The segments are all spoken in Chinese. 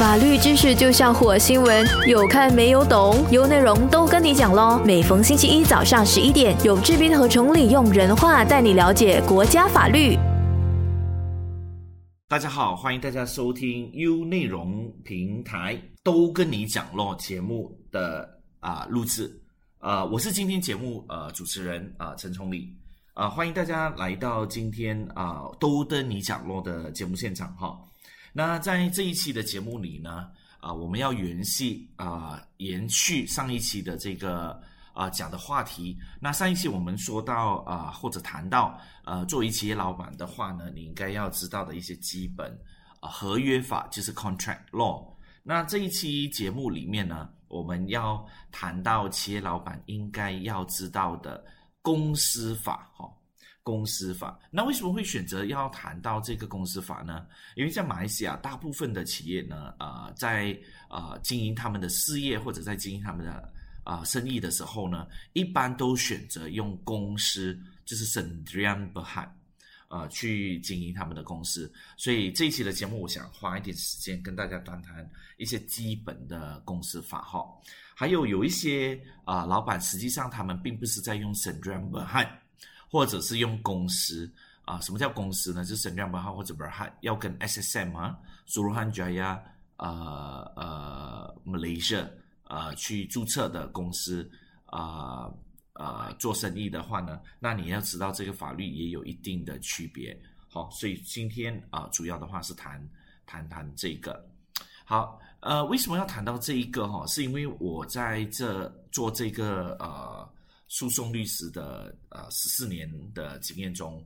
法律知识就像火星文，有看没有懂？有内容都跟你讲喽。每逢星期一早上十一点，有志斌和崇礼用人话带你了解国家法律。大家好，欢迎大家收听 U 内容平台都跟你讲咯节目的啊录制。呃，我是今天节目呃主持人啊陈崇礼啊，欢迎大家来到今天啊都跟你讲咯的节目现场哈。那在这一期的节目里呢，啊，我们要延续啊，延续上一期的这个啊讲的话题。那上一期我们说到啊，或者谈到呃，作为企业老板的话呢，你应该要知道的一些基本啊合约法，就是 contract law。那这一期节目里面呢，我们要谈到企业老板应该要知道的公司法，哈。公司法，那为什么会选择要谈到这个公司法呢？因为在马来西亚，大部分的企业呢，呃，在呃经营他们的事业或者在经营他们的啊生意的时候呢，一般都选择用公司，就是 Sendirian Berhad，呃，去经营他们的公司。所以这一期的节目，我想花一点时间跟大家谈谈一些基本的公司法哈。还有有一些啊老板，实际上他们并不是在用 Sendirian Berhad。或者是用公司啊？什么叫公司呢？就是省量本号或者不还要跟 SSM 啊、苏鲁汉 Jaya 呃呃 Malaysia 呃去注册的公司啊呃做生意的话呢，那你要知道这个法律也有一定的区别。好，所以今天啊主要的话是谈谈谈这个。好，呃，为什么要谈到这一个哈？是因为我在这做这个呃。诉讼律师的呃十四年的经验中，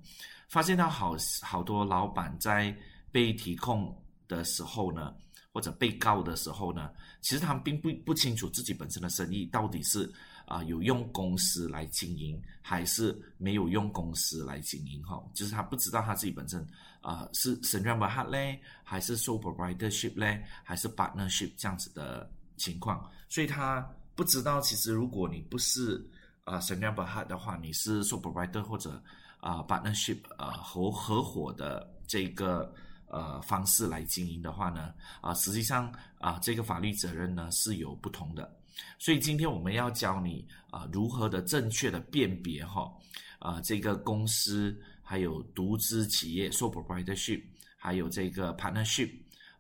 发现到好好多老板在被提控的时候呢，或者被告的时候呢，其实他们并不不清楚自己本身的生意到底是啊有用公司来经营，还是没有用公司来经营哈，就是他不知道他自己本身啊是 s e n t r a l h 嘞，还是 sole proprietorship 嘞，还是 partnership 这样子的情况，所以他不知道其实如果你不是啊，什么样不好的话，你是 supervisor 或者啊 partnership 啊合合伙的这个呃方式来经营的话呢，啊，实际上啊这个法律责任呢是有不同的。所以今天我们要教你啊如何的正确的辨别哈啊这个公司还有独资企业 supervisorship 还有这个 partnership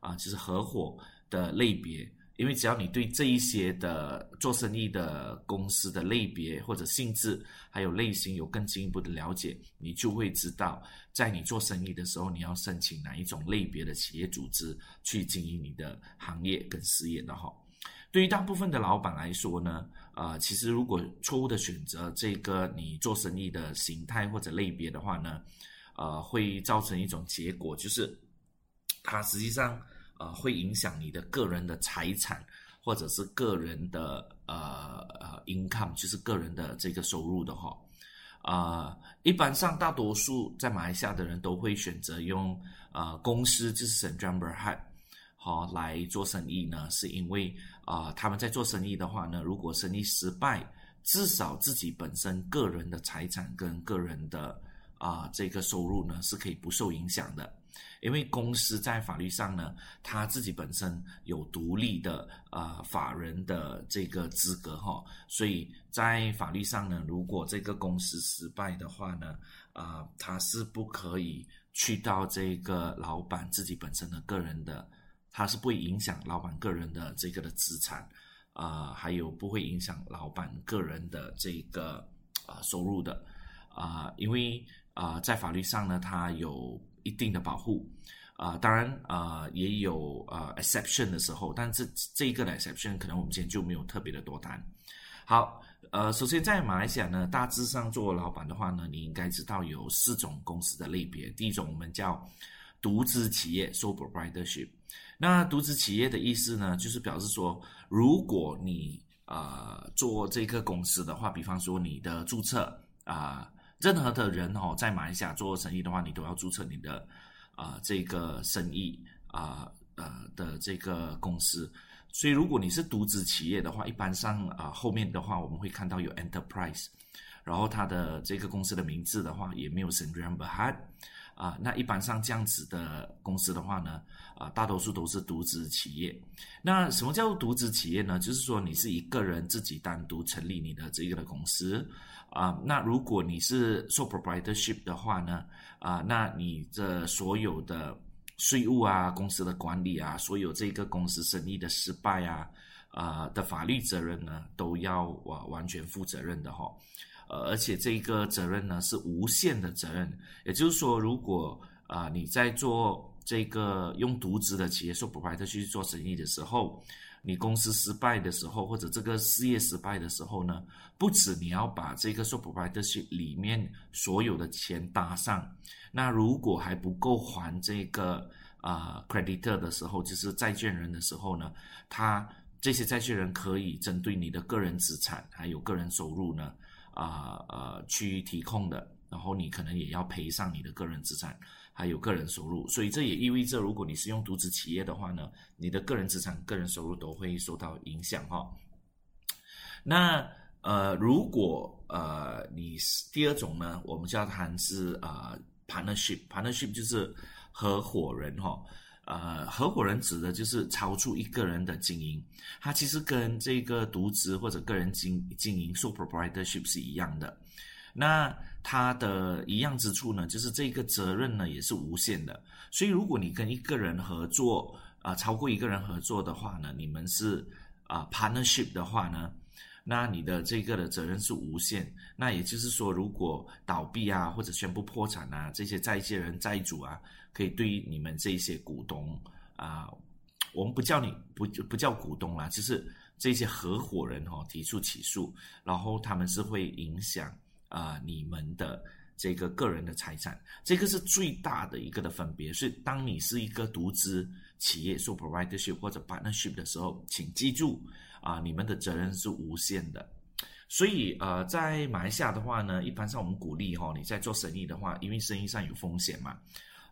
啊就是合伙的类别。因为只要你对这一些的做生意的公司的类别或者性质还有类型有更进一步的了解，你就会知道，在你做生意的时候，你要申请哪一种类别的企业组织去经营你的行业跟事业的哈。对于大部分的老板来说呢，啊，其实如果错误的选择这个你做生意的形态或者类别的话呢，呃，会造成一种结果，就是它实际上。呃，会影响你的个人的财产，或者是个人的呃呃 income，就是个人的这个收入的哈。啊，一般上大多数在马来西亚的人都会选择用呃公司，就是 St. John Berhad，好来做生意呢，是因为啊他们在做生意的话呢，如果生意失败，至少自己本身个人的财产跟个人的啊这个收入呢是可以不受影响的。因为公司在法律上呢，他自己本身有独立的呃法人的这个资格哈，所以在法律上呢，如果这个公司失败的话呢，啊，他是不可以去到这个老板自己本身的个人的，他是不会影响老板个人的这个的资产啊，还有不会影响老板个人的这个啊收入的啊，因为啊在法律上呢，他有。一定的保护，啊，当然啊，也有呃 exception 的时候，但这这一个的 exception 可能我们今天就没有特别的多谈。好，呃，首先在马来西亚呢，大致上做老板的话呢，你应该知道有四种公司的类别。第一种我们叫独资企业 （sole proprietorship）。那独资企业的意思呢，就是表示说，如果你呃做这个公司的话，比方说你的注册啊。任何的人哦，在马来西亚做生意的话，你都要注册你的啊这个生意啊呃的这个公司。所以，如果你是独资企业的话，一般上啊后面的话我们会看到有 enterprise，然后它的这个公司的名字的话也没有 Sendirian Berhad，啊，那一般上这样子的公司的话呢，啊，大多数都是独资企业。那什么叫独资企业呢？就是说你是一个人自己单独成立你的这个的公司啊。那如果你是 sole proprietorship 的话呢，啊，那你的所有的税务啊、公司的管理啊、所有这个公司生意的失败啊、啊的法律责任呢，都要完完全负责任的哈。呃，而且这个责任呢是无限的责任，也就是说，如果啊你在做这个用独资的企业做 provider 去做生意的时候，你公司失败的时候，或者这个事业失败的时候呢，不止你要把这个做 provider 去里面所有的钱搭上，那如果还不够还这个啊 creditor 的时候，就是债权人的时候呢，他这些债权人可以针对你的个人资产还有个人收入呢。啊呃，去提控的，然后你可能也要赔上你的个人资产，还有个人收入，所以这也意味着，如果你是用独资企业的话呢，你的个人资产、个人收入都会受到影响哈。那呃，如果呃你是第二种呢，我们叫谈是啊 partnership，partnership 就是合伙人哈。呃，合伙人指的就是超出一个人的经营，它其实跟这个独资或者个人经经营 super proprietorship 是一样的。那它的一样之处呢，就是这个责任呢也是无限的。所以如果你跟一个人合作啊，超过一个人合作的话呢，你们是啊 partnership 的话呢，那你的这个的责任是无限。那也就是说，如果倒闭啊，或者宣布破产啊，这些债权人、债主啊。可以对于你们这些股东啊，我们不叫你不不叫股东啦，就是这些合伙人哈提出起诉，然后他们是会影响啊你们的这个个人的财产，这个是最大的一个的分别。是当你是一个独资企业做 providership 或者 partnership 的时候，请记住啊，你们的责任是无限的。所以呃，在马来西亚的话呢，一般上我们鼓励哈，你在做生意的话，因为生意上有风险嘛。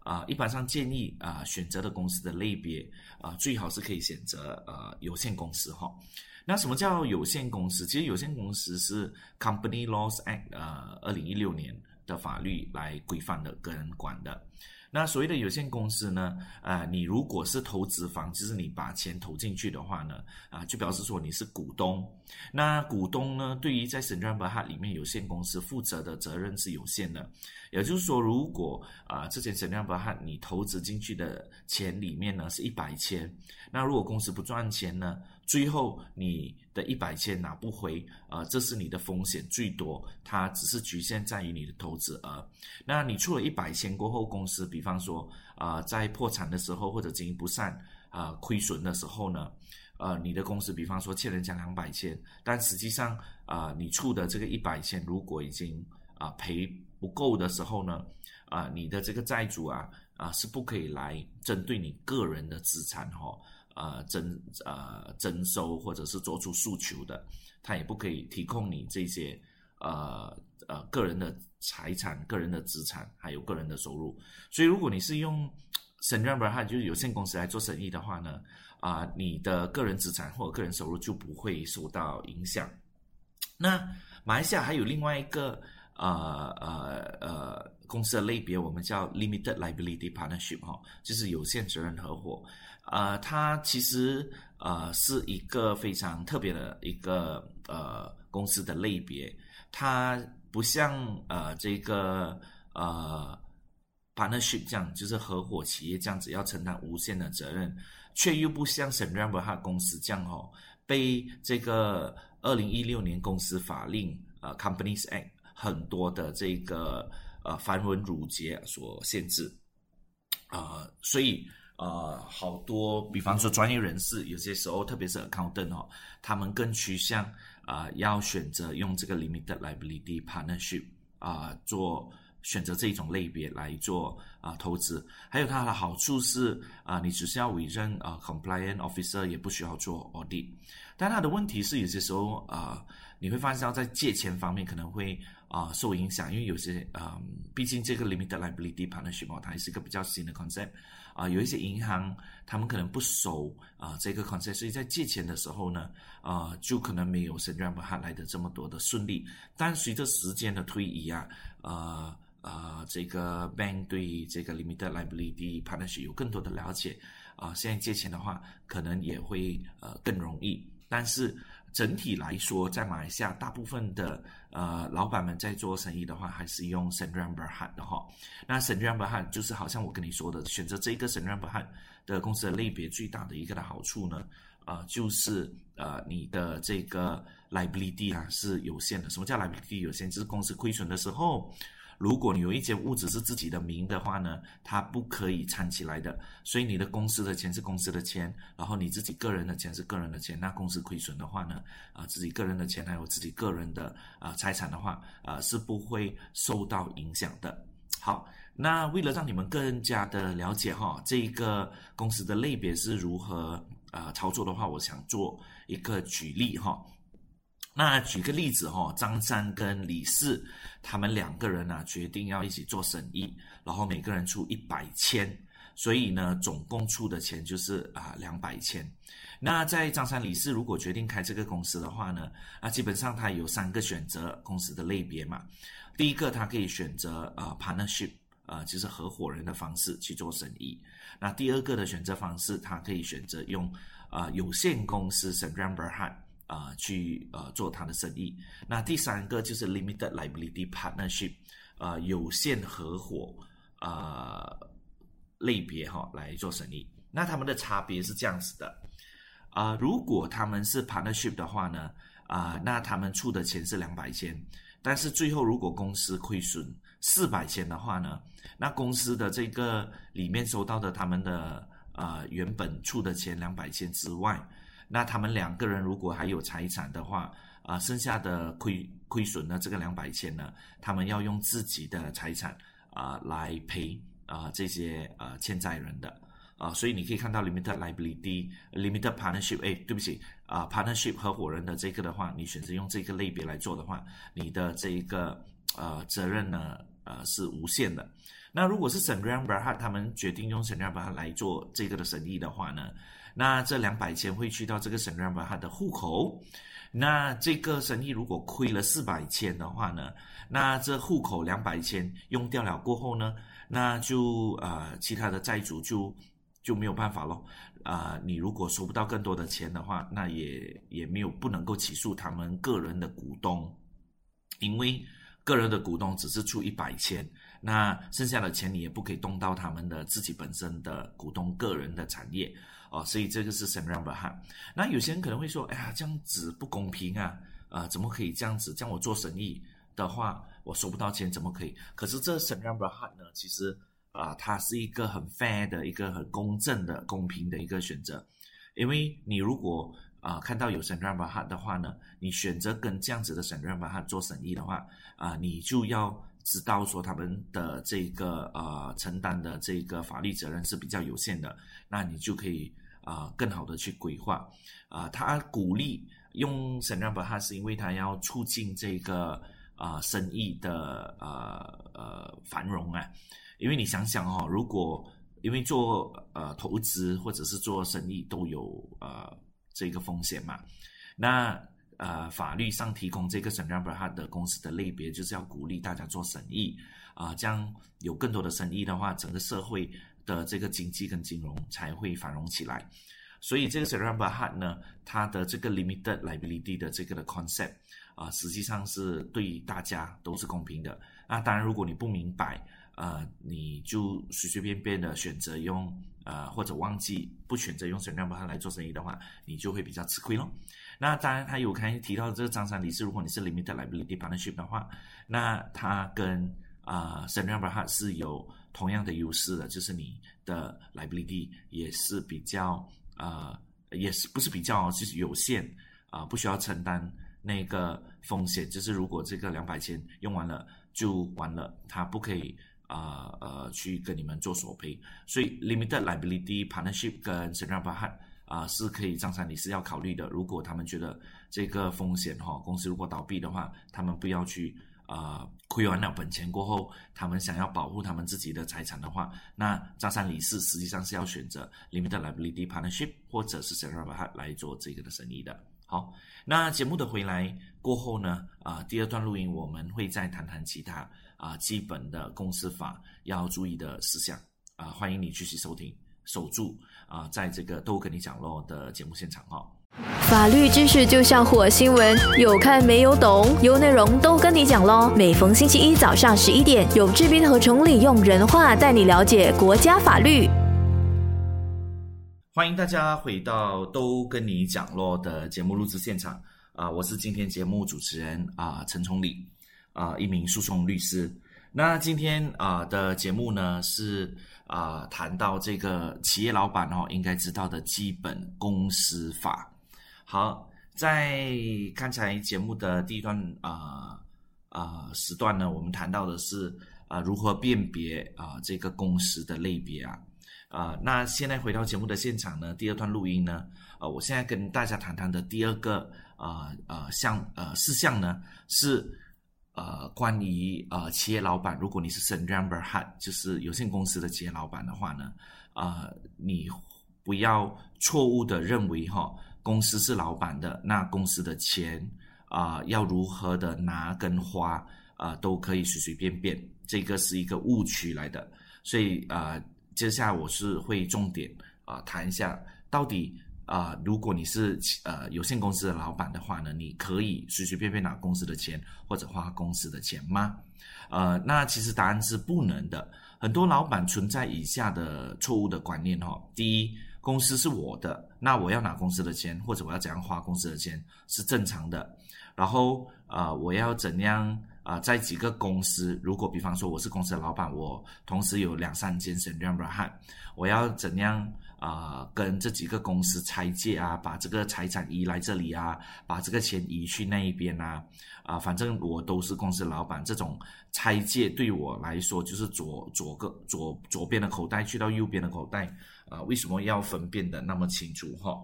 啊，一般上建议啊，选择的公司的类别啊，最好是可以选择呃有限公司哈。那什么叫有限公司？其实有限公司是 Company Laws Act 呃二零一六年的法律来规范的，个人管的。那所谓的有限公司呢？啊，你如果是投资方，就是你把钱投进去的话呢，啊，就表示说你是股东。那股东呢，对于在 Central Berhad 里面有限公司负责的责任是有限的。也就是说，如果啊，这间 Central Berhad 你投资进去的钱里面呢是一百千，那如果公司不赚钱呢？最后你的一百千拿不回，啊，这是你的风险最多，它只是局限在于你的投资额。那你出了一百千过后，公司比比方说啊，在破产的时候或者经营不善啊，亏损的时候呢，呃，你的公司比方说欠人家两百千，但实际上啊，你出的这个一百千如果已经啊赔不够的时候呢，啊，你的这个债主啊啊是不可以来针对你个人的资产哈。呃，征呃征收或者是做出诉求的，他也不可以提供你这些呃呃个人的财产、个人的资产，还有个人的收入。所以，如果你是用 s e n r a b e r，就是有限公司来做生意的话呢，啊，你的个人资产或者个人收入就不会受到影响。那马来西亚还有另外一个呃呃呃公司的类别，我们叫 Limited Liability Partnership 哈，就是有限责任合伙。呃，它其实呃是一个非常特别的一个呃公司的类别，它不像呃这个呃 partnership 这样，就是合伙企业这样子要承担无限的责任，却又不像 s e n r a m b e r 公司这样哦，被这个二零一六年公司法令呃 Companies Act 很多的这个呃繁文缛节所限制啊，所以。呃，好多，比方说专业人士，有些时候，特别是 accountant 哦，他们更趋向啊，要选择用这个 limited liability partnership 啊，做选择这一种类别来做啊投资。还有它的好处是啊，你只需要委任啊 compliant officer，也不需要做 audit。但它的问题是，有些时候啊，你会发现到在借钱方面可能会啊受影响，因为有些啊，毕竟这个 limited liability partnership 哦，它也是一个比较新的 concept。啊，有一些银行他们可能不熟啊这个 concept，所以在借钱的时候呢，啊，就可能没有 s e n r a b 来的这么多的顺利。但随着时间的推移啊，呃呃，这个 bank 对这个 limited liability partnership 有更多的了解啊，现在借钱的话可能也会呃更容易。但是整体来说，在马来西亚大部分的呃老板们在做生意的话，还是用 Sembrahan 的哈。那 Sembrahan 就是好像我跟你说的，选择这个 Sembrahan 的公司的类别最大的一个的好处呢，呃，就是呃你的这个 liability 啊是有限的。什么叫 liability 有限？就是公司亏损的时候。如果你有一间屋子是自己的名的话呢，它不可以掺起来的。所以你的公司的钱是公司的钱，然后你自己个人的钱是个人的钱。那公司亏损的话呢，啊，自己个人的钱还有自己个人的啊财产的话，啊是不会受到影响的。好，那为了让你们更加的了解哈，这一个公司的类别是如何啊操作的话，我想做一个举例哈。那举个例子哈，张三跟李四他们两个人呢决定要一起做生意，然后每个人出一百千，所以呢总共出的钱就是啊两百千。那在张三李四如果决定开这个公司的话呢，啊基本上他有三个选择公司的类别嘛。第一个他可以选择啊 partnership 啊就是合伙人的方式去做生意。那第二个的选择方式，他可以选择用啊有限公司 sandrambar 汗啊，去呃做他的生意。那第三个就是 limited liability partnership，呃，有限合伙啊类别哈来做生意。那他们的差别是这样子的啊，如果他们是 partnership 的话呢，啊，那他们出的钱是两百千，但是最后如果公司亏损四百千的话呢，那公司的这个里面收到的他们的啊原本出的钱两百千之外。那他们两个人如果还有财产的话，啊，剩下的亏亏损呢？这个两百千呢，他们要用自己的财产啊来赔啊这些呃欠债人的啊，所以你可以看到 limited liability limited partnership，哎，对不起啊，partnership 合伙人的这个的话，你选择用这个类别来做的话，你的这一个呃责任呢呃是无限的。那如果是 s a n r a m b e r 哈他们决定用 s a n r a m b e r 来做这个的生意的话呢？那这两百千会去到这个省让把他的户口，那这个生意如果亏了四百千的话呢，那这户口两百千用掉了过后呢，那就呃其他的债主就就没有办法咯。啊，你如果收不到更多的钱的话，那也也没有不能够起诉他们个人的股东，因为个人的股东只是出一百千，那剩下的钱你也不可以动到他们的自己本身的股东个人的产业。哦，所以这个是 s e n r a m b e r 哈。那有些人可能会说，哎呀，这样子不公平啊！啊，怎么可以这样子？这样我做生意的话，我收不到钱，怎么可以？可是这 s e n r a m b e r 哈呢，其实啊，它是一个很 fair 的一个很公正的、公平的一个选择。因为你如果啊看到有 s e n r a m b e r 哈的话呢，你选择跟这样子的 s e n r a m b e r 哈做生意的话，啊，你就要知道说他们的这个呃承担的这个法律责任是比较有限的，那你就可以。啊，更好的去规划，啊，他鼓励用 s e n r a m b e r 是因为他要促进这个啊生意的呃呃繁荣啊，因为你想想哦，如果因为做呃投资或者是做生意都有呃这个风险嘛，那呃法律上提供这个 s e n r a m b e r 的公司的类别就是要鼓励大家做生意啊，这样有更多的生意的话，整个社会。的这个经济跟金融才会繁荣起来，所以这个 s e r a b a h a t 呢，它的这个 limited liability 的这个的 concept 啊，实际上是对大家都是公平的。那当然，如果你不明白，呃，你就随随便便的选择用呃或者忘记不选择用 s e r a b a h a t 来做生意的话，你就会比较吃亏咯。那当然，他有刚才提到这个张三李四，如果你是 limited liability partnership 的话，那他跟啊 s e r a b a h a t 是有同样的优势的，就是你的 liability 也是比较呃，也是不是比较，就是有限啊，不需要承担那个风险。就是如果这个两百千用完了就完了，他不可以啊呃去跟你们做索赔。所以 limited liability partnership 跟 s e r a m b a h a t 啊是可以，张三你是要考虑的。如果他们觉得这个风险哈，公司如果倒闭的话，他们不要去。啊亏完了本钱过后，他们想要保护他们自己的财产的话，那张三李四实际上是要选择 limited liability partnership 或者是 s e r a b a 来做这个的生意的。好，那节目的回来过后呢，啊，第二段录音我们会再谈谈其他啊基本的公司法要注意的事项啊，欢迎你继续收听，守住啊，在这个都跟你讲咯的节目现场哈。法律知识就像火星文，有看没有懂，有内容都跟你讲喽。每逢星期一早上十一点，有志斌和崇礼用人话带你了解国家法律。欢迎大家回到都跟你讲咯的节目录制现场啊，我是今天节目主持人啊陈崇礼啊，一名诉讼律师。那今天啊的节目呢是啊谈到这个企业老板哦应该知道的基本公司法。好，在刚才节目的第一段啊啊时段呢，我们谈到的是啊如何辨别啊这个公司的类别啊啊那现在回到节目的现场呢，第二段录音呢，呃，我现在跟大家谈谈的第二个啊啊项呃事项呢是呃关于呃企业老板，如果你是 s e n r a m b e r h a t 就是有限公司的企业老板的话呢，啊你不要错误的认为哈。公司是老板的，那公司的钱啊，要如何的拿跟花啊，都可以随随便便，这个是一个误区来的。所以啊，接下来我是会重点啊谈一下，到底啊，如果你是呃有限公司的老板的话呢，你可以随随便便拿公司的钱或者花公司的钱吗？呃，那其实答案是不能的。很多老板存在以下的错误的观念哈，第一。公司是我的，那我要拿公司的钱，或者我要怎样花公司的钱是正常的。然后啊，我要怎样啊，在几个公司，如果比方说我是公司的老板，我同时有两三间省量不汉，我要怎样啊，跟这几个公司拆借啊，把这个财产移来这里啊，把这个钱移去那一边啊，啊，反正我都是公司老板，这种拆借对我来说就是左左个左左边的口袋去到右边的口袋。啊，为什么要分辨的那么清楚哈？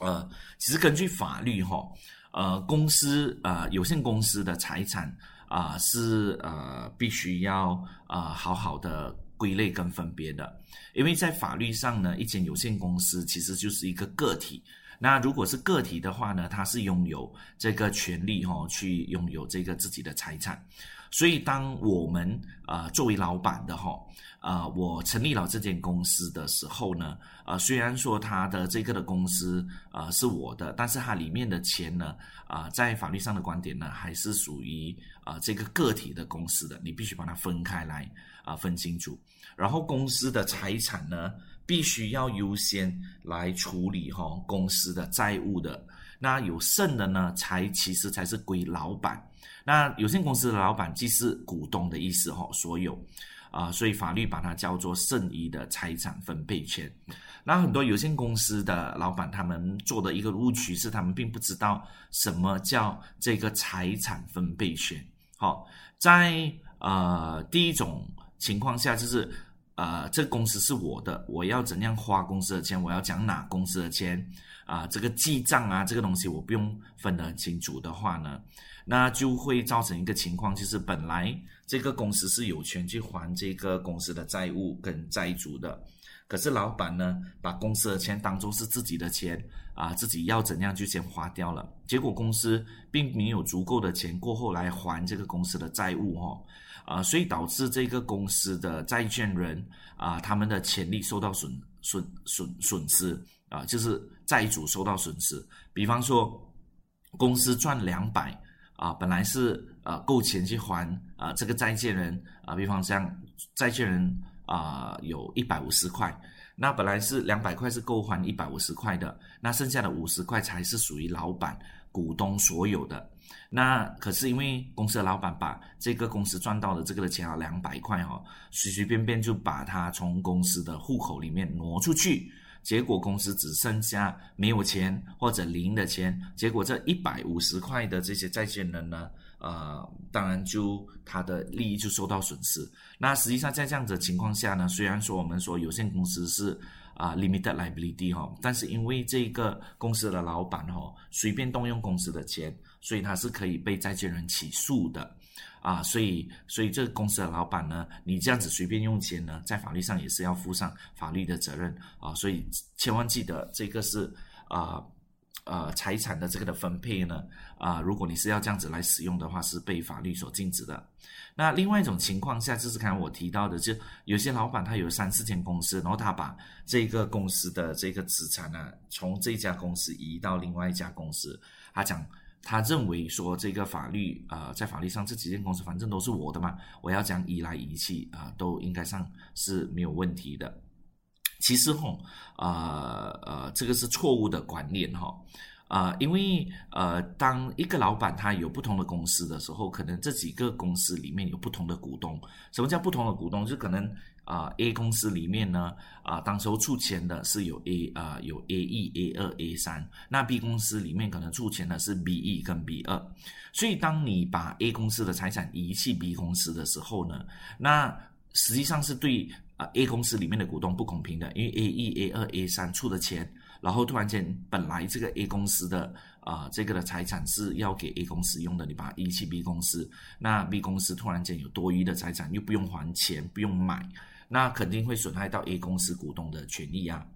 呃，其实根据法律哈，呃，公司啊，有限公司的财产啊，是呃必须要啊好好的归类跟分别的，因为在法律上呢，一间有限公司其实就是一个个体。那如果是个体的话呢，它是拥有这个权利哈，去拥有这个自己的财产。所以，当我们啊作为老板的哈啊，我成立了这间公司的时候呢，啊虽然说他的这个的公司啊是我的，但是它里面的钱呢啊，在法律上的观点呢，还是属于啊这个个体的公司的，你必须把它分开来啊分清楚。然后公司的财产呢，必须要优先来处理哈公司的债务的，那有剩的呢，才其实才是归老板。那有限公司的老板既是股东的意思哈，所有啊，所以法律把它叫做剩余的财产分配权。那很多有限公司的老板他们做的一个误区是，他们并不知道什么叫这个财产分配权。好，在呃第一种情况下就是呃这个公司是我的，我要怎样花公司的钱，我要讲哪公司的钱啊，这个记账啊这个东西我不用分得很清楚的话呢？那就会造成一个情况，就是本来这个公司是有权去还这个公司的债务跟债主的，可是老板呢把公司的钱当做是自己的钱啊，自己要怎样就先花掉了，结果公司并没有足够的钱过后来还这个公司的债务哈啊，所以导致这个公司的债权人啊他们的权利受到损损损损失。啊，就是债主受到损失，比方说公司赚两百。啊，本来是呃够钱去还啊这个债权人啊，比方像债权人啊有一百五十块，那本来是两百块是够还一百五十块的，那剩下的五十块才是属于老板股东所有的。那可是因为公司的老板把这个公司赚到的这个的钱啊两百块哈，随随便便就把它从公司的户口里面挪出去。结果公司只剩下没有钱或者零的钱，结果这一百五十块的这些债权人呢，呃，当然就他的利益就受到损失。那实际上在这样的情况下呢，虽然说我们说有限公司是啊 limited liability 哈，但是因为这个公司的老板哈随便动用公司的钱，所以他是可以被债权人起诉的。啊，所以所以这个公司的老板呢，你这样子随便用钱呢，在法律上也是要负上法律的责任啊，所以千万记得这个是啊。呃，财产的这个的分配呢，啊，如果你是要这样子来使用的话，是被法律所禁止的。那另外一种情况下，就是刚才我提到的，就有些老板他有三四间公司，然后他把这个公司的这个资产呢，从这家公司移到另外一家公司，他讲他认为说这个法律啊，在法律上这几间公司反正都是我的嘛，我要讲移来移去啊，都应该上是没有问题的。其实吼，呃呃，这个是错误的观念哈，啊，因为呃，当一个老板他有不同的公司的时候，可能这几个公司里面有不同的股东。什么叫不同的股东？就可能啊，A 公司里面呢，啊，当时候出钱的是有 A 啊，有 A 一、A 二、A 三，那 B 公司里面可能出钱的是 B 一跟 B 二。所以，当你把 A 公司的财产移去 B 公司的时候呢，那实际上是对啊。A 公司里面的股东不公平的，因为 A 一、A 二、A 三出的钱，然后突然间本来这个 A 公司的啊这个的财产是要给 A 公司用的，你把它移去 B 公司，那 B 公司突然间有多余的财产，又不用还钱，不用买，那肯定会损害到 A 公司股东的权益啊。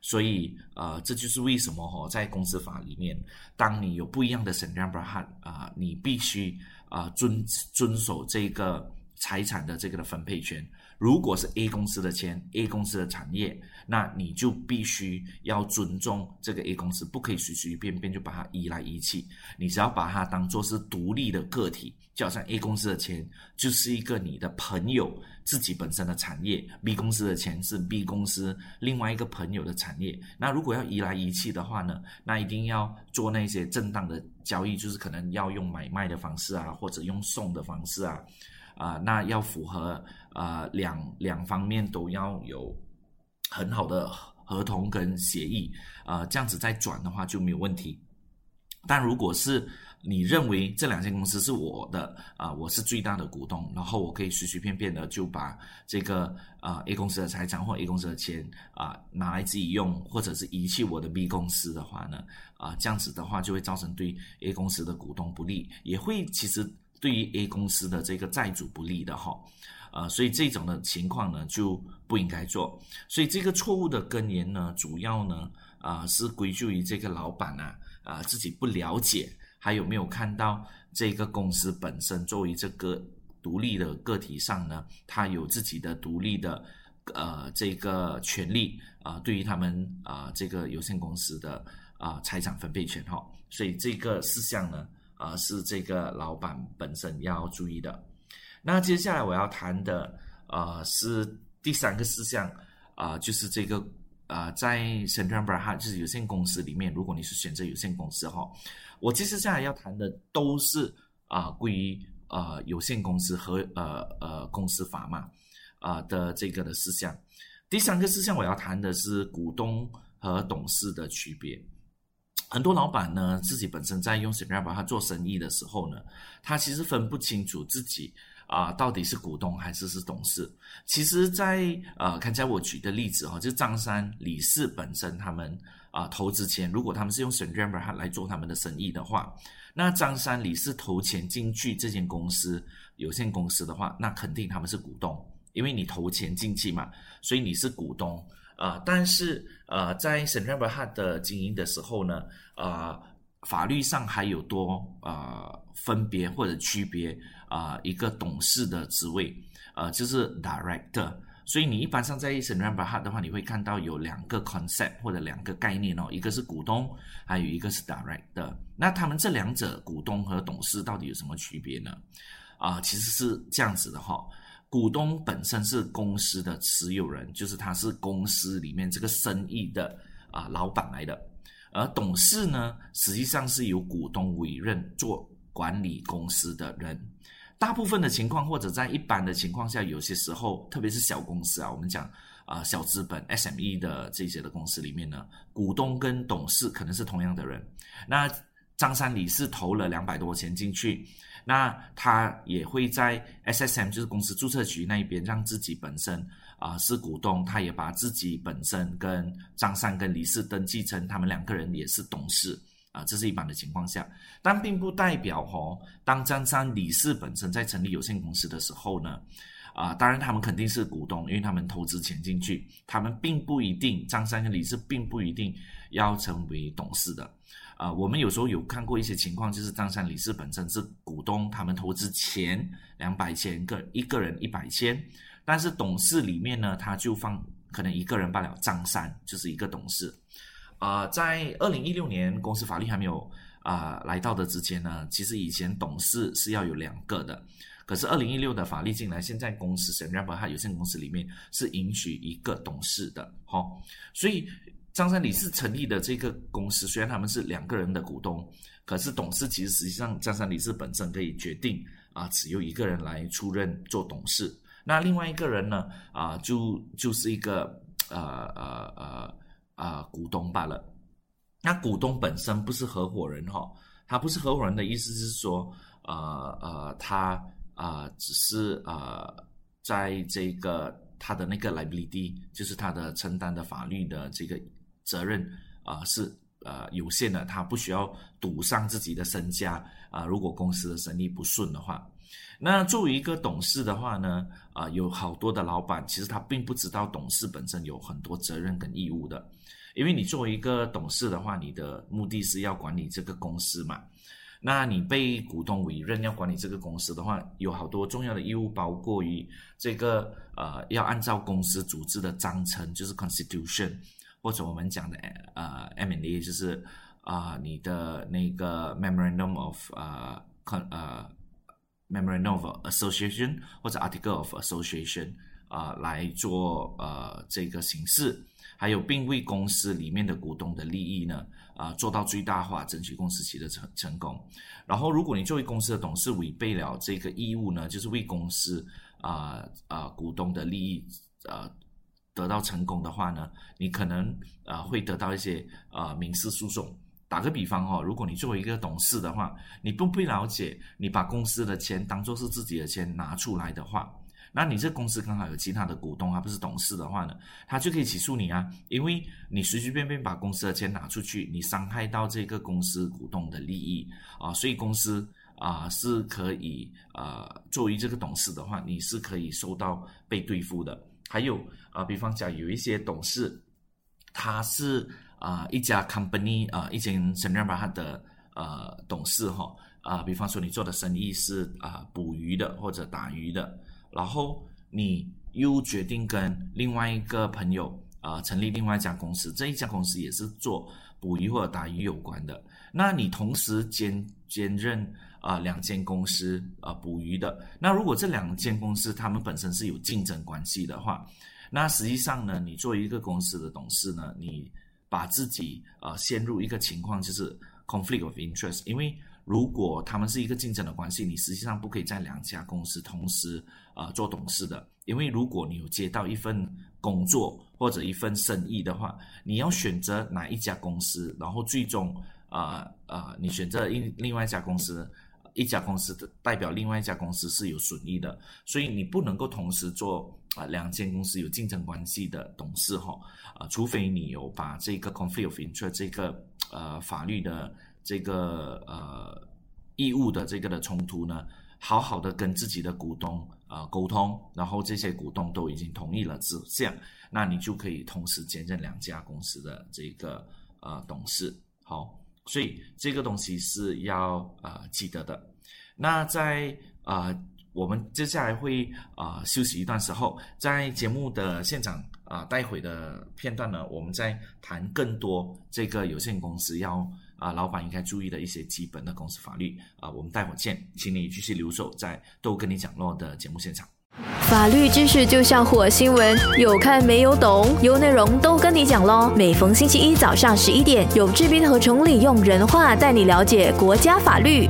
所以呃，这就是为什么哈，在公司法里面，当你有不一样的 s e n a r i 啊，你必须啊遵遵守这个财产的这个的分配权。如果是 A 公司的钱，A 公司的产业，那你就必须要尊重这个 A 公司，不可以随随便便就把它移来移去。你只要把它当做是独立的个体，就好像 A 公司的钱就是一个你的朋友自己本身的产业，B 公司的钱是 B 公司另外一个朋友的产业。那如果要移来移去的话呢，那一定要做那些正当的交易，就是可能要用买卖的方式啊，或者用送的方式啊。啊，那要符合啊两两方面都要有很好的合同跟协议啊，这样子再转的话就没有问题。但如果是你认为这两间公司是我的啊，我是最大的股东，然后我可以随随便便的就把这个啊 A 公司的财产或 A 公司的钱啊拿来自己用，或者是遗弃我的 B 公司的话呢，啊这样子的话就会造成对 A 公司的股东不利，也会其实。对于 A 公司的这个债主不利的哈，呃，所以这种的情况呢就不应该做。所以这个错误的根源呢，主要呢啊是归咎于这个老板呢啊自己不了解，还有没有看到这个公司本身作为这个独立的个体上呢，他有自己的独立的呃这个权利啊，对于他们啊这个有限公司的啊财产分配权哈。所以这个事项呢。啊，是这个老板本身要注意的。那接下来我要谈的，呃，是第三个事项，啊，就是这个，啊，在 Central b r a 就是有限公司里面，如果你是选择有限公司哈，我接下来要谈的都是啊，关于呃有限公司和呃呃公司法嘛，啊的这个的事项。第三个事项我要谈的是股东和董事的区别。很多老板呢，自己本身在用 s 么样把它做生意的时候呢，他其实分不清楚自己啊到底是股东还是是董事。其实，在呃，刚才我举的例子哈，就张三李四本身他们啊投资钱，如果他们是用 s 么样把它来做他们的生意的话，那张三李四投钱进去这间公司有限公司的话，那肯定他们是股东，因为你投钱进去嘛，所以你是股东。呃，但是呃，在 s e n t r a l h a t 的经营的时候呢，呃，法律上还有多呃分别或者区别啊一个董事的职位，呃，就是 director。所以你一般上在 s e n t r a l h a t 的话，你会看到有两个 concept 或者两个概念哦，一个是股东，还有一个是 director。那他们这两者股东和董事到底有什么区别呢？啊，其实是这样子的哈。股东本身是公司的持有人，就是他是公司里面这个生意的啊老板来的，而董事呢，实际上是由股东委任做管理公司的人。大部分的情况或者在一般的情况下，有些时候，特别是小公司啊，我们讲啊小资本 SME 的这些的公司里面呢，股东跟董事可能是同样的人。那张三李四投了两百多钱进去。那他也会在 SSM，就是公司注册局那一边，让自己本身啊是股东，他也把自己本身跟张三跟李四登记成他们两个人也是董事啊，这是一般的情况下，但并不代表哦，当张三李四本身在成立有限公司的时候呢，啊，当然他们肯定是股东，因为他们投资钱进去，他们并不一定张三跟李四并不一定要成为董事的，啊，我们有时候有看过一些情况，就是张三李四本身是股东，他们投资钱两百千个一个人一百千，但是董事里面呢，他就放可能一个人罢了，张三就是一个董事。啊，在二零一六年公司法律还没有啊来到的之前呢，其实以前董事是要有两个的，可是二零一六的法律进来，现在公司神然伯它有限公司里面是允许一个董事的，哈，所以张三李四成立的这个公司，虽然他们是两个人的股东，可是董事其实实际上张三李四本身可以决定啊，只有一个人来出任做董事，那另外一个人呢啊，就就是一个呃呃呃。啊，股东罢了。那股东本身不是合伙人哈，他不是合伙人的意思是说，呃呃，他啊只是呃在这个他的那个 liability，就是他的承担的法律的这个责任啊是呃有限的，他不需要赌上自己的身家啊。如果公司的生意不顺的话，那作为一个董事的话呢，啊有好多的老板其实他并不知道董事本身有很多责任跟义务的。因为你作为一个董事的话，你的目的是要管理这个公司嘛。那你被股东委任要管理这个公司的话，有好多重要的义务，包括于这个呃，要按照公司组织的章程，就是 constitution，或者我们讲的呃 M&A，就是啊你的那个 memorandum of 呃 con 呃 memorandum of association 或者 article of association 啊来做呃这个形式。还有，并为公司里面的股东的利益呢，啊，做到最大化，争取公司取得成成功。然后，如果你作为公司的董事违背了这个义务呢，就是为公司啊啊股东的利益呃得到成功的话呢，你可能啊会得到一些啊民事诉讼。打个比方哦，如果你作为一个董事的话，你不不了解，你把公司的钱当做是自己的钱拿出来的话。那你这公司刚好有其他的股东，而不是董事的话呢，他就可以起诉你啊，因为你随随便便把公司的钱拿出去，你伤害到这个公司股东的利益啊，所以公司啊是可以啊作为这个董事的话，你是可以受到被对付的。还有啊，比方讲有一些董事，他是啊一家 company 啊一间什么样把他的呃董事哈啊，比方说你做的生意是啊捕鱼的或者打鱼的。然后你又决定跟另外一个朋友啊成立另外一家公司，这一家公司也是做捕鱼或者打鱼有关的。那你同时兼兼任啊两间公司啊捕鱼的，那如果这两间公司他们本身是有竞争关系的话，那实际上呢，你作为一个公司的董事呢，你把自己啊陷入一个情况就是 conflict of interest，因为。如果他们是一个竞争的关系，你实际上不可以在两家公司同时啊做董事的，因为如果你有接到一份工作或者一份生意的话，你要选择哪一家公司，然后最终啊啊你选择另另外一家公司，一家公司的代表另外一家公司是有损益的，所以你不能够同时做啊两间公司有竞争关系的董事哈啊，除非你有把这个 conflict of interest 这个呃法律的。这个呃义务的这个的冲突呢，好好的跟自己的股东啊沟通，然后这些股东都已经同意了这样，那你就可以同时兼任两家公司的这个呃董事。好，所以这个东西是要呃记得的。那在啊我们接下来会啊休息一段时候，在节目的现场啊待会的片段呢，我们再谈更多这个有限公司要。啊，老板应该注意的一些基本的公司法律啊，我们待会见，请你继续留守在都跟你讲落的节目现场。法律知识就像火星文，有看没有懂，有内容都跟你讲喽。每逢星期一早上十一点，有志斌和崇礼用人话带你了解国家法律。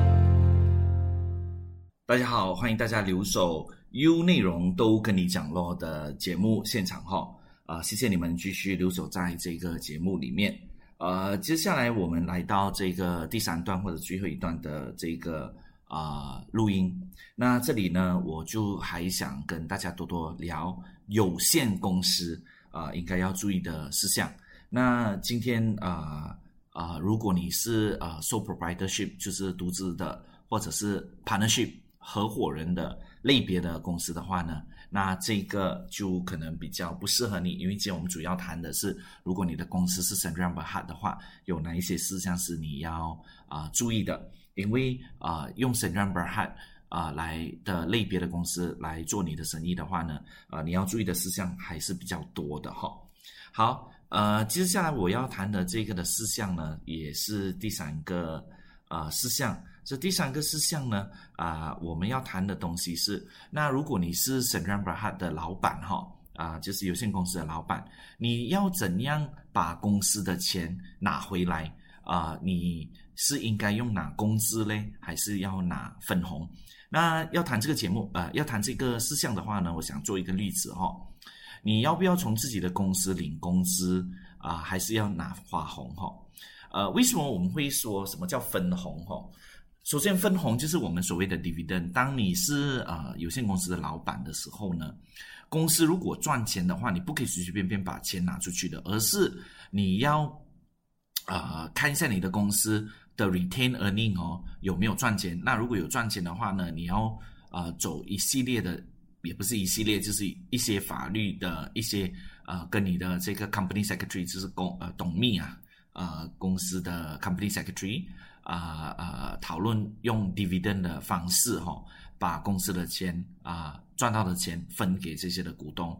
大家好，欢迎大家留守 U 内容都跟你讲落的节目现场哈啊，谢谢你们继续留守在这个节目里面。呃，接下来我们来到这个第三段或者最后一段的这个啊录音。那这里呢，我就还想跟大家多多聊有限公司啊应该要注意的事项。那今天啊啊，如果你是呃 sole proprietorship，就是独资的，或者是 partnership 合伙人的类别的公司的话呢，那这个就可能比较不适合你，因为今天我们主要谈的是，如果你的公司是 Sandra Berhad 的话，有哪一些事项是你要啊注意的？因为啊，用 Sandra Berhad 啊来的类别的公司来做你的生意的话呢，啊，你要注意的事项还是比较多的哈。好，呃，接下来我要谈的这个的事项呢，也是第三个啊事项。这第三个事项呢，啊，我们要谈的东西是，那如果你是 Sandra Berhad 的老板哈，啊，就是有限公司的老板，你要怎样把公司的钱拿回来啊？你是应该用拿工资嘞，还是要拿分红？那要谈这个节目，呃，要谈这个事项的话呢，我想做一个例子哈，你要不要从自己的公司领工资啊？还是要拿花红哈？呃，为什么我们会说什么叫分红哈？首先，分红就是我们所谓的 dividend。当你是呃有限公司的老板的时候呢，公司如果赚钱的话，你不可以随随便便把钱拿出去的，而是你要啊看一下你的公司的 retain earning 哦有没有赚钱。那如果有赚钱的话呢，你要啊走一系列的，也不是一系列，就是一些法律的一些呃跟你的这个 company secretary 就是公呃董秘啊呃公司的 company secretary。啊啊！讨论用 dividend 的方式哈，把公司的钱啊赚到的钱分给这些的股东。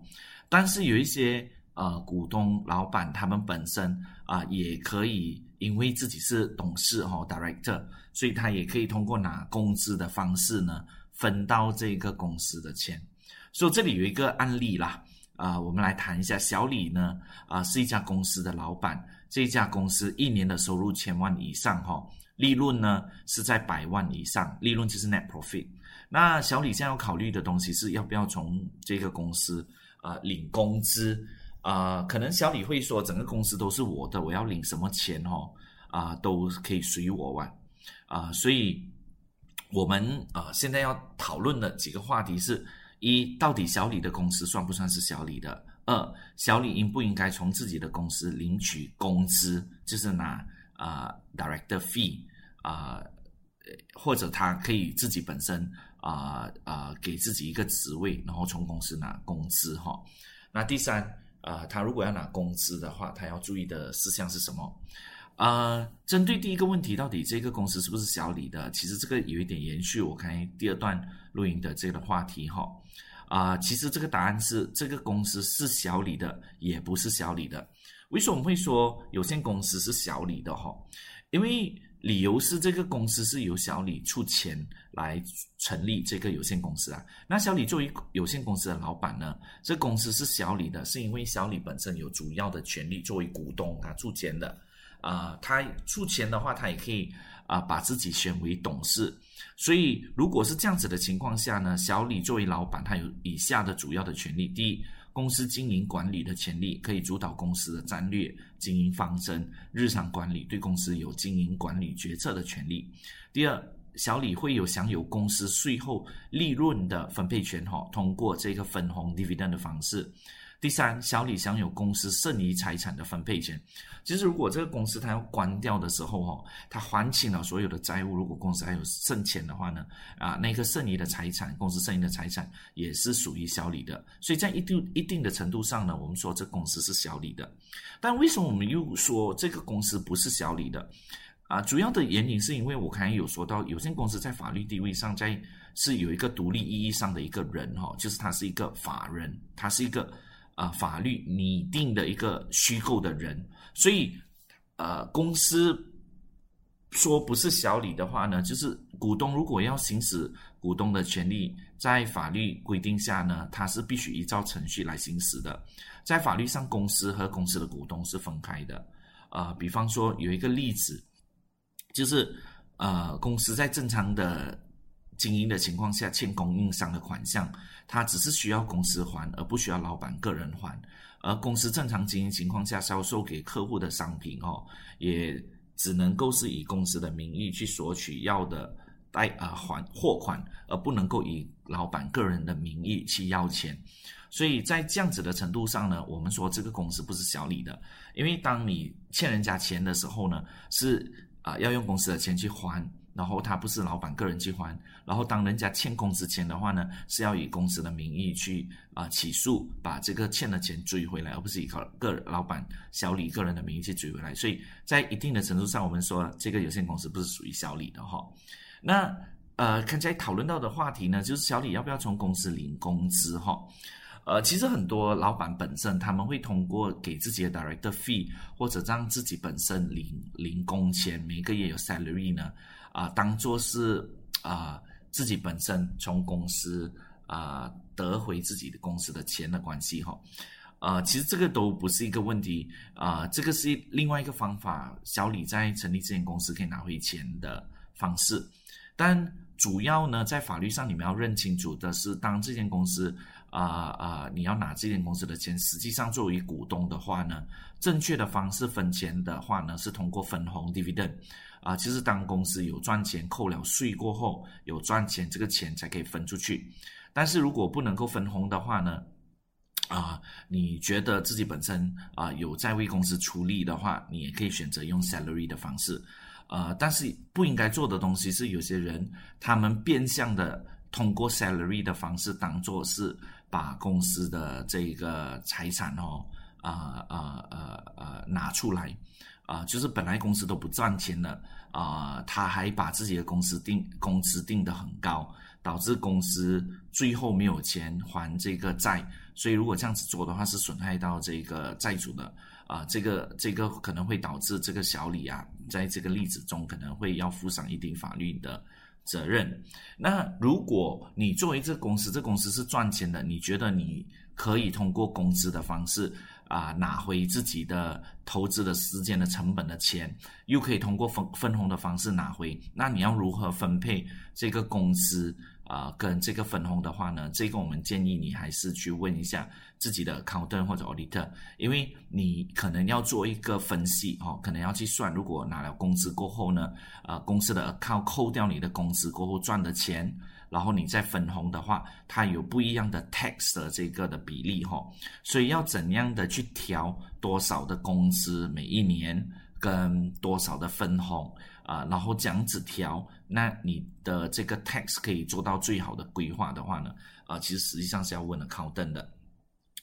但是有一些呃股东老板他们本身啊也可以，因为自己是董事哈 director，所以他也可以通过拿工资的方式呢分到这个公司的钱。所以这里有一个案例啦啊，我们来谈一下小李呢啊是一家公司的老板，这家公司一年的收入千万以上哈。利润呢是在百万以上，利润就是 net profit。那小李现在要考虑的东西是要不要从这个公司啊领工资啊？可能小李会说，整个公司都是我的，我要领什么钱哦啊都可以随我玩啊。所以，我们啊现在要讨论的几个话题是：一，到底小李的公司算不算是小李的？二，小李应不应该从自己的公司领取工资，就是拿啊 director fee。啊，或者他可以自己本身啊啊给自己一个职位，然后从公司拿工资哈。那第三啊，他如果要拿工资的话，他要注意的事项是什么？啊，针对第一个问题，到底这个公司是不是小李的？其实这个有一点延续我看第二段录音的这个话题哈。啊，其实这个答案是这个公司是小李的，也不是小李的。为什么我们会说有限公司是小李的哈？因为理由是这个公司是由小李出钱来成立这个有限公司啊。那小李作为有限公司的老板呢，这公司是小李的，是因为小李本身有主要的权利，作为股东他出钱的啊。他出钱的话，他也可以啊把自己选为董事。所以如果是这样子的情况下呢，小李作为老板，他有以下的主要的权利：第一。公司经营管理的权力，可以主导公司的战略、经营方针、日常管理，对公司有经营管理决策的权利。第二，小李会有享有公司税后利润的分配权，哈，通过这个分红 （dividend） 的方式。第三，小李享有公司剩余财产的分配权。其实，如果这个公司它要关掉的时候，哈，他还清了所有的债务，如果公司还有剩钱的话呢，啊，那个剩余的财产，公司剩余的财产也是属于小李的。所以在一定一定的程度上呢，我们说这公司是小李的。但为什么我们又说这个公司不是小李的？啊，主要的原因是因为我刚才有说到，有限公司在法律地位上，在是有一个独立意义上的一个人，哈，就是他是一个法人，他是一个。啊，法律拟定的一个虚构的人，所以，呃，公司说不是小李的话呢，就是股东如果要行使股东的权利，在法律规定下呢，他是必须依照程序来行使的。在法律上，公司和公司的股东是分开的。啊，比方说有一个例子，就是呃，公司在正常的。经营的情况下欠供应商的款项，他只是需要公司还，而不需要老板个人还。而公司正常经营情况下销售给客户的商品，哦，也只能够是以公司的名义去索取要的贷啊还货款，而不能够以老板个人的名义去要钱。所以在这样子的程度上呢，我们说这个公司不是小李的，因为当你欠人家钱的时候呢，是啊要用公司的钱去还。然后他不是老板个人去还，然后当人家欠公司钱的话呢，是要以公司的名义去啊起诉，把这个欠的钱追回来，而不是以个个老板小李个人的名义去追回来。所以在一定的程度上，我们说这个有限公司不是属于小李的哈。那呃，刚才讨论到的话题呢，就是小李要不要从公司领工资哈？呃，其实很多老板本身他们会通过给自己的 director fee 或者让自己本身领领工钱，每个月有 salary 呢。啊，当做是啊自己本身从公司啊得回自己的公司的钱的关系哈，呃，其实这个都不是一个问题啊，这个是另外一个方法，小李在成立这间公司可以拿回钱的方式，但主要呢，在法律上你们要认清楚的是，当这间公司啊啊你要拿这间公司的钱，实际上作为股东的话呢，正确的方式分钱的话呢，是通过分红 dividend。啊，其实当公司有赚钱，扣了税过后有赚钱，这个钱才可以分出去。但是如果不能够分红的话呢？啊，你觉得自己本身啊有在为公司出力的话，你也可以选择用 salary 的方式。呃，但是不应该做的东西是，有些人他们变相的通过 salary 的方式当做是把公司的这个财产哦，啊啊啊啊拿出来。啊，就是本来公司都不赚钱了，啊，他还把自己的公司定工资定得很高，导致公司最后没有钱还这个债，所以如果这样子做的话，是损害到这个债主的，啊，这个这个可能会导致这个小李啊，在这个例子中可能会要负上一定法律的责任。那如果你作为这公司，这公司是赚钱的，你觉得你可以通过工资的方式？啊，拿回自己的投资的时间的成本的钱，又可以通过分分红的方式拿回。那你要如何分配这个公司啊？跟这个分红的话呢？这个我们建议你还是去问一下自己的 accountant 或者 auditor，因为你可能要做一个分析哦，可能要去算，如果拿了工资过后呢，啊，公司的 account 扣掉你的工资过后赚的钱。然后你再分红的话，它有不一样的 tax 的这个的比例哈，所以要怎样的去调多少的工资每一年跟多少的分红啊，然后讲纸条，那你的这个 tax 可以做到最好的规划的话呢，啊，其实实际上是要问了考登的，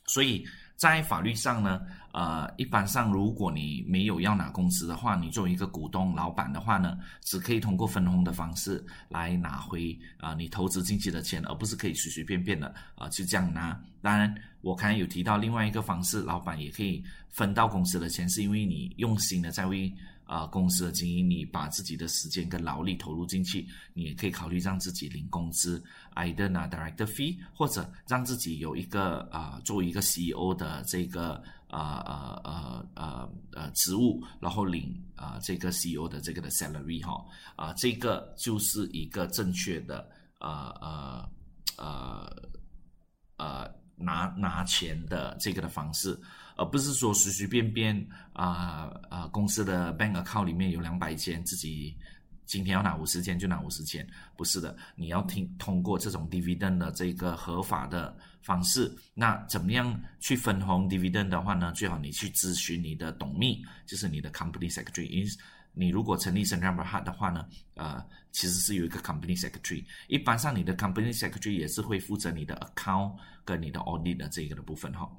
所以。在法律上呢，呃，一般上如果你没有要拿工资的话，你作为一个股东、老板的话呢，只可以通过分红的方式来拿回啊你投资进去的钱，而不是可以随随便便的啊就这样拿。当然，我刚才有提到另外一个方式，老板也可以分到公司的钱，是因为你用心的在为。啊，公司的经营，你把自己的时间跟劳力投入进去，你也可以考虑让自己领工资，either 拿 director fee，或者让自己有一个啊，作为一个 CEO 的这个啊啊啊啊呃职务，然后领啊这个 CEO 的这个的 salary 哈，啊这个就是一个正确的啊啊啊啊拿拿钱的这个的方式。而不是说随随便便啊啊公司的 bank account 里面有两百千，自己今天要拿五十千就拿五十千，不是的，你要听通过这种 dividend 的这个合法的方式。那怎么样去分红 dividend 的话呢？最好你去咨询你的董秘，就是你的 company secretary。因你如果成立 s e n t r a l heart 的话呢，呃，其实是有一个 company secretary。一般上你的 company secretary 也是会负责你的 account 跟你的 audit 的这个的部分哈。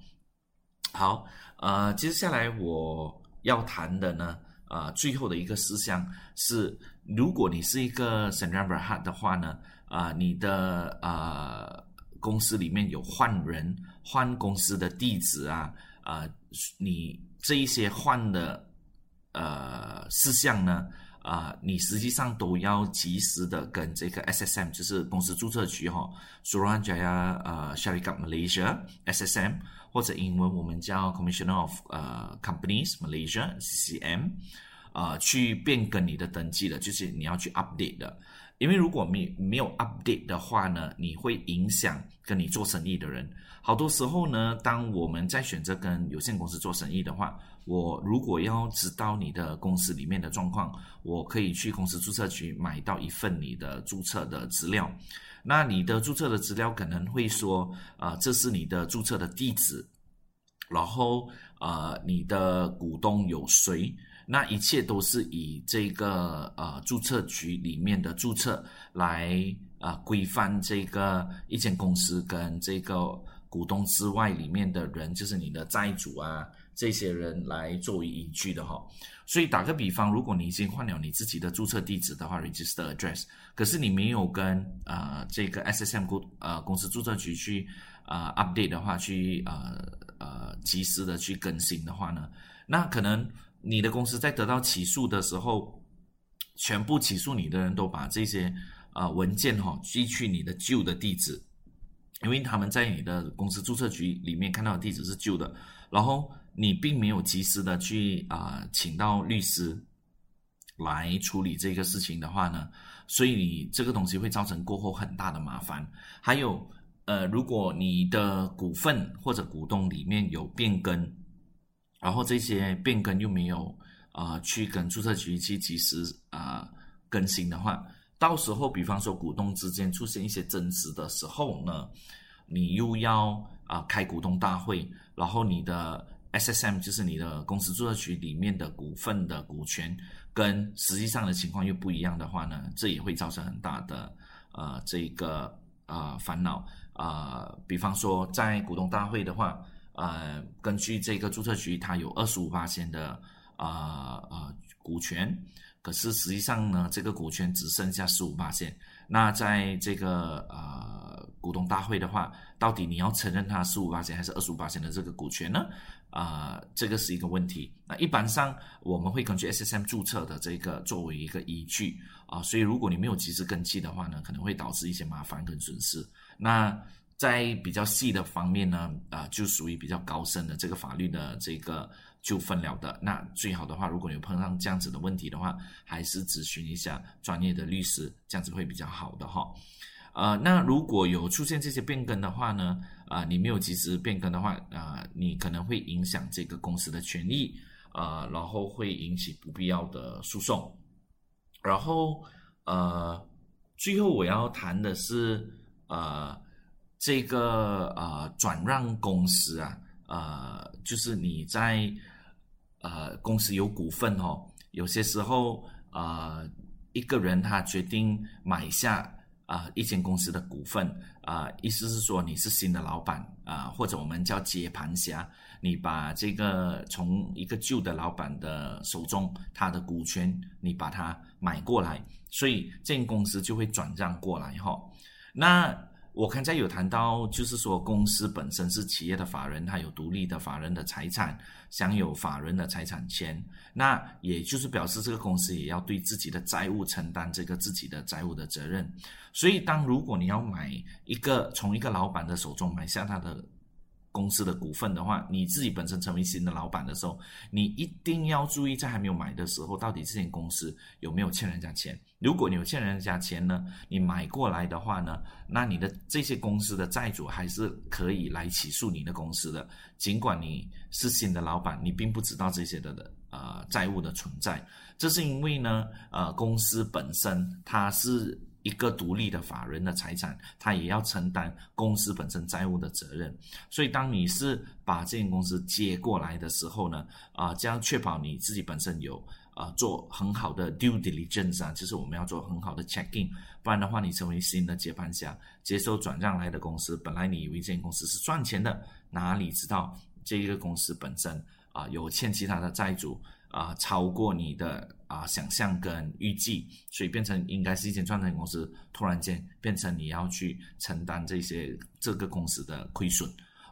好，呃，接下来我要谈的呢，呃，最后的一个事项是，如果你是一个 s e n t r a l heart 的话呢，啊，你的呃公司里面有换人、换公司的地址啊，啊，你这一些换的呃事项呢，啊，你实际上都要及时的跟这个 SSM，就是公司注册局哈，Suruhanjaya 呃 Sharikat Malaysia SSM。或者英文我们叫 Commissioner of 呃 Companies Malaysia CCM，呃去变更你的登记的，就是你要去 update 的，因为如果没没有 update 的话呢，你会影响跟你做生意的人。好多时候呢，当我们在选择跟有限公司做生意的话，我如果要知道你的公司里面的状况，我可以去公司注册局买到一份你的注册的资料。那你的注册的资料可能会说，啊，这是你的注册的地址，然后呃，你的股东有谁？那一切都是以这个呃注册局里面的注册来啊规范这个一间公司跟这个股东之外里面的人，就是你的债主啊这些人来作为依据的哈。所以打个比方，如果你已经换了你自己的注册地址的话，register address，可是你没有跟呃这个 SSM 公呃公司注册局去啊 update 的话，去呃呃及时的去更新的话呢，那可能。你的公司在得到起诉的时候，全部起诉你的人都把这些啊文件哈寄去你的旧的地址，因为他们在你的公司注册局里面看到的地址是旧的，然后你并没有及时的去啊请到律师来处理这个事情的话呢，所以你这个东西会造成过后很大的麻烦。还有呃，如果你的股份或者股东里面有变更。然后这些变更又没有啊，去跟注册局去及时啊更新的话，到时候比方说股东之间出现一些争执的时候呢，你又要啊开股东大会，然后你的 SSM 就是你的公司注册局里面的股份的股权跟实际上的情况又不一样的话呢，这也会造成很大的呃这个啊烦恼啊，比方说在股东大会的话。呃，根据这个注册局，它有二十五八千的啊呃股权，可是实际上呢，这个股权只剩下十五八千。那在这个呃股东大会的话，到底你要承认它十五八千还是二十五八千的这个股权呢？啊，这个是一个问题。那一般上我们会根据 SSM 注册的这个作为一个依据啊，所以如果你没有及时登记的话呢，可能会导致一些麻烦跟损失。那在比较细的方面呢，啊，就属于比较高深的这个法律的这个纠纷了的。那最好的话，如果你碰上这样子的问题的话，还是咨询一下专业的律师，这样子会比较好的哈。呃，那如果有出现这些变更的话呢，啊，你没有及时变更的话，啊，你可能会影响这个公司的权益，啊，然后会引起不必要的诉讼。然后，呃，最后我要谈的是，呃。这个呃转让公司啊，呃，就是你在呃公司有股份哦，有些时候呃一个人他决定买下啊一间公司的股份啊，意思是说你是新的老板啊，或者我们叫接盘侠，你把这个从一个旧的老板的手中他的股权你把它买过来，所以这间公司就会转让过来哈，那。我刚才有谈到，就是说公司本身是企业的法人，它有独立的法人的财产，享有法人的财产权。那也就是表示这个公司也要对自己的债务承担这个自己的债务的责任。所以，当如果你要买一个从一个老板的手中买下他的。公司的股份的话，你自己本身成为新的老板的时候，你一定要注意，在还没有买的时候，到底这间公司有没有欠人家钱。如果你有欠人家钱呢，你买过来的话呢，那你的这些公司的债主还是可以来起诉你的公司的。尽管你是新的老板，你并不知道这些的的呃债务的存在，这是因为呢，呃，公司本身它是。一个独立的法人的财产，他也要承担公司本身债务的责任。所以，当你是把这间公司接过来的时候呢，啊，这样确保你自己本身有啊做很好的 due diligence 啊，就是我们要做很好的 check in，不然的话，你成为新的接盘侠，接收转让来的公司，本来你以为这间公司是赚钱的，哪里知道这一个公司本身啊有欠其他的债主。啊，超过你的啊想象跟预计，所以变成应该是一间赚钱公司，突然间变成你要去承担这些这个公司的亏损，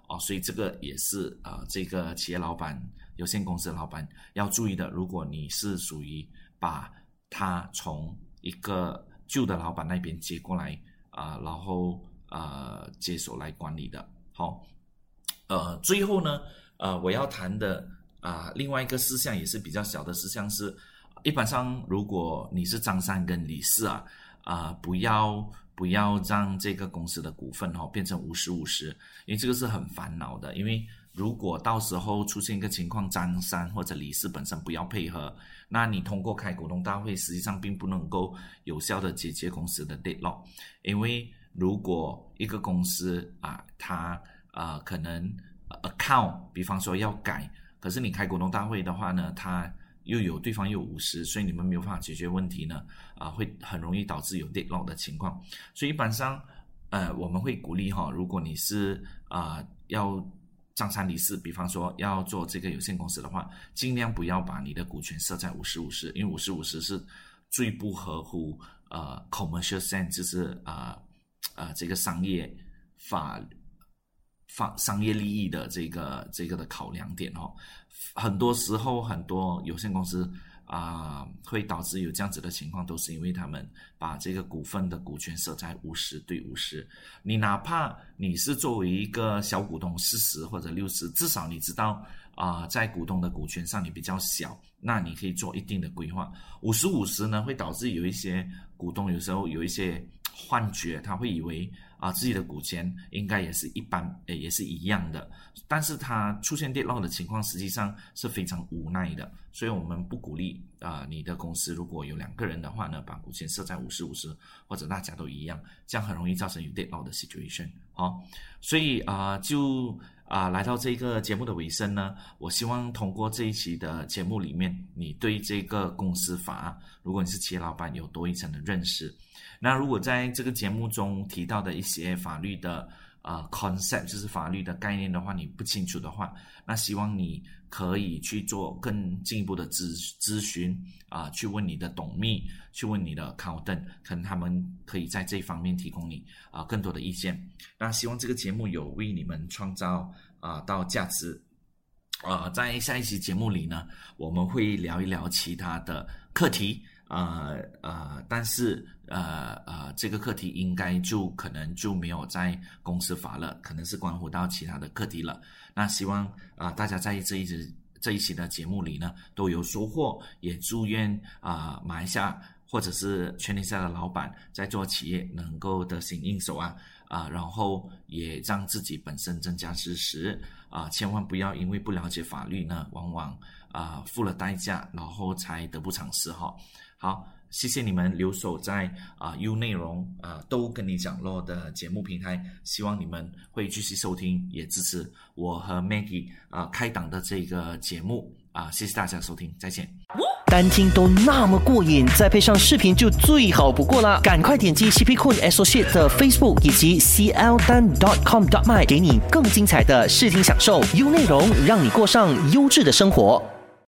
哦，所以这个也是啊，这个企业老板、有限公司老板要注意的。如果你是属于把他从一个旧的老板那边接过来啊，然后呃接手来管理的，好，呃，最后呢，呃，我要谈的。啊，另外一个事项也是比较小的事项是，一般上如果你是张三跟李四啊，啊，不要不要让这个公司的股份哈变成五十五十，因为这个是很烦恼的。因为如果到时候出现一个情况，张三或者李四本身不要配合，那你通过开股东大会，实际上并不能够有效的解决公司的 deadlock，因为如果一个公司啊，它啊可能 account，比方说要改，可是你开股东大会的话呢，它又有对方又有五十，所以你们没有办法解决问题呢，啊，会很容易导致有 deadlock 的情况，所以一般上，呃，我们会鼓励哈，如果你是啊要。张三李四，比方说要做这个有限公司的话，尽量不要把你的股权设在五十五十，因为五十五十是最不合乎呃 commercial sense，就是啊啊这个商业法法商业利益的这个这个的考量点哦。很多时候很多有限公司。啊，会导致有这样子的情况，都是因为他们把这个股份的股权设在五十对五十。你哪怕你是作为一个小股东四十或者六十，至少你知道啊，在股东的股权上你比较小，那你可以做一定的规划。五十五十呢，会导致有一些股东有时候有一些幻觉，他会以为。啊，自己的股权应该也是一般，诶，也是一样的。但是它出现跌落的情况，实际上是非常无奈的。所以我们不鼓励啊，你的公司如果有两个人的话呢，把股权设在五十五十，或者大家都一样，这样很容易造成有跌落的 situation。好，所以啊，就啊，来到这个节目的尾声呢，我希望通过这一期的节目里面，你对这个公司法，如果你是企业老板，有多一层的认识。那如果在这个节目中提到的一些法律的呃 concept，就是法律的概念的话，你不清楚的话，那希望你可以去做更进一步的咨咨询啊，去问你的董秘，去问你的 accountant，可能他们可以在这方面提供你啊更多的意见。那希望这个节目有为你们创造啊到价值。啊，在下一期节目里呢，我们会聊一聊其他的课题。呃呃，但是呃呃，这个课题应该就可能就没有在公司法了，可能是关乎到其他的课题了。那希望啊，大家在这一次这一期的节目里呢都有收获，也祝愿啊马来西亚或者是全天下的老板在做企业能够得心应手啊啊，然后也让自己本身增加知识啊，千万不要因为不了解法律呢，往往啊付了代价，然后才得不偿失哈。好，谢谢你们留守在啊 U 内容啊都跟你讲咯的节目平台，希望你们会继续收听，也支持我和 Maggie 啊开档的这个节目啊，谢谢大家收听，再见。单听都那么过瘾，再配上视频就最好不过了，赶快点击 CP Cool Associate 的 Facebook 以及 CL Dan dot com dot my，给你更精彩的视听享受，U 内容让你过上优质的生活。